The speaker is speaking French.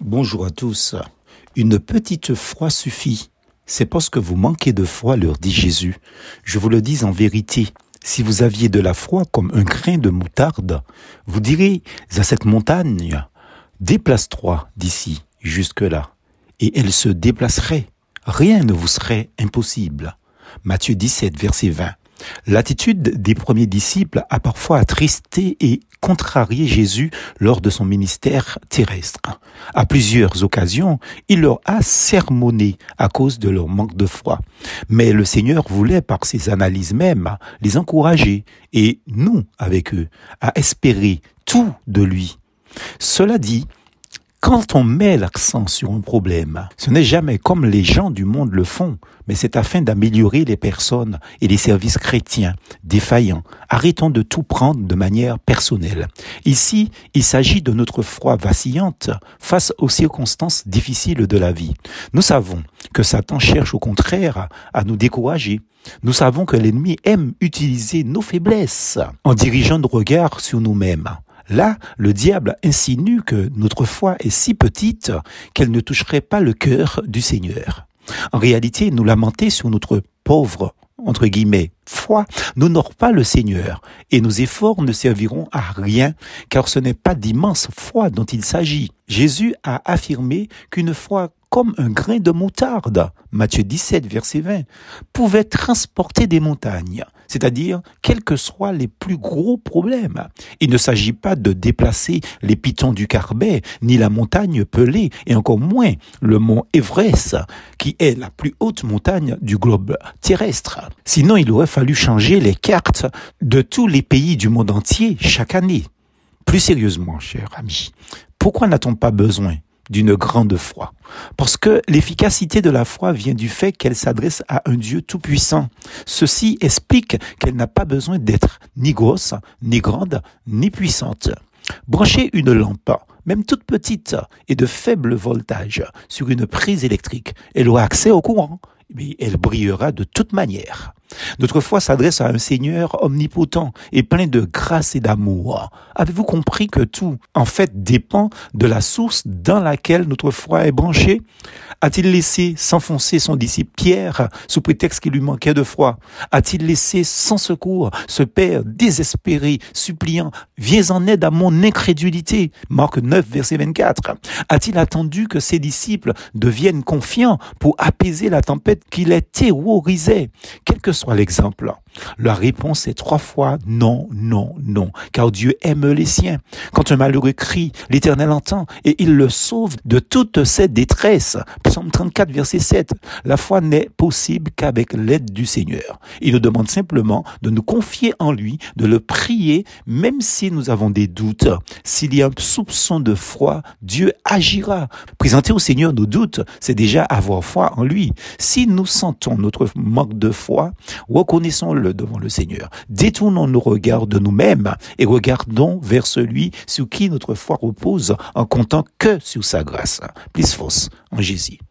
Bonjour à tous. Une petite foi suffit. C'est parce que vous manquez de foi, leur dit Jésus. Je vous le dis en vérité. Si vous aviez de la foi comme un grain de moutarde, vous direz à cette montagne, déplace-toi d'ici jusque-là, et elle se déplacerait. Rien ne vous serait impossible. Matthieu 17, verset 20. L'attitude des premiers disciples a parfois attristé et contrarié Jésus lors de son ministère terrestre. À plusieurs occasions, il leur a sermonné à cause de leur manque de foi. Mais le Seigneur voulait, par ses analyses mêmes, les encourager et nous, avec eux, à espérer tout de lui. Cela dit, quand on met l'accent sur un problème, ce n'est jamais comme les gens du monde le font, mais c'est afin d'améliorer les personnes et les services chrétiens défaillants. Arrêtons de tout prendre de manière personnelle. Ici, il s'agit de notre foi vacillante face aux circonstances difficiles de la vie. Nous savons que Satan cherche au contraire à nous décourager. Nous savons que l'ennemi aime utiliser nos faiblesses en dirigeant nos regards sur nous-mêmes. Là, le diable insinue que notre foi est si petite qu'elle ne toucherait pas le cœur du Seigneur. En réalité, nous lamenter sur notre pauvre, entre guillemets, foi n'honore pas le Seigneur et nos efforts ne serviront à rien car ce n'est pas d'immense foi dont il s'agit. Jésus a affirmé qu'une foi comme un grain de moutarde, Matthieu 17, verset 20, pouvait transporter des montagnes, c'est-à-dire quels que soient les plus gros problèmes. Il ne s'agit pas de déplacer les pitons du Carbet, ni la montagne Pelée, et encore moins le mont Everest, qui est la plus haute montagne du globe terrestre. Sinon, il aurait fallu changer les cartes de tous les pays du monde entier chaque année. Plus sérieusement, cher ami, pourquoi n'a-t-on pas besoin d'une grande foi. Parce que l'efficacité de la foi vient du fait qu'elle s'adresse à un Dieu tout-puissant. Ceci explique qu'elle n'a pas besoin d'être ni grosse, ni grande, ni puissante. Brancher une lampe, même toute petite et de faible voltage, sur une prise électrique, elle aura accès au courant, mais elle brillera de toute manière. Notre foi s'adresse à un Seigneur omnipotent et plein de grâce et d'amour. Avez-vous compris que tout, en fait, dépend de la source dans laquelle notre foi est branchée? A-t-il laissé s'enfoncer son disciple Pierre sous prétexte qu'il lui manquait de foi? A-t-il laissé sans secours ce Père désespéré, suppliant, viens en aide à mon incrédulité Marc 9, verset 24. A-t-il attendu que ses disciples deviennent confiants pour apaiser la tempête qui les terrorisait? Soit l'exemple La réponse est trois fois non, non, non, car Dieu aime les siens. Quand un malheureux crie, l'Éternel entend et il le sauve de toute cette détresse. Psaume 34, verset 7. La foi n'est possible qu'avec l'aide du Seigneur. Il nous demande simplement de nous confier en lui, de le prier, même si nous avons des doutes. S'il y a un soupçon de foi, Dieu agira. Présenter au Seigneur nos doutes, c'est déjà avoir foi en lui. Si nous sentons notre manque de foi, devant le Seigneur. Détournons nos regards de nous-mêmes et regardons vers celui sur qui notre foi repose en comptant que sur sa grâce. Plus force en Jésus.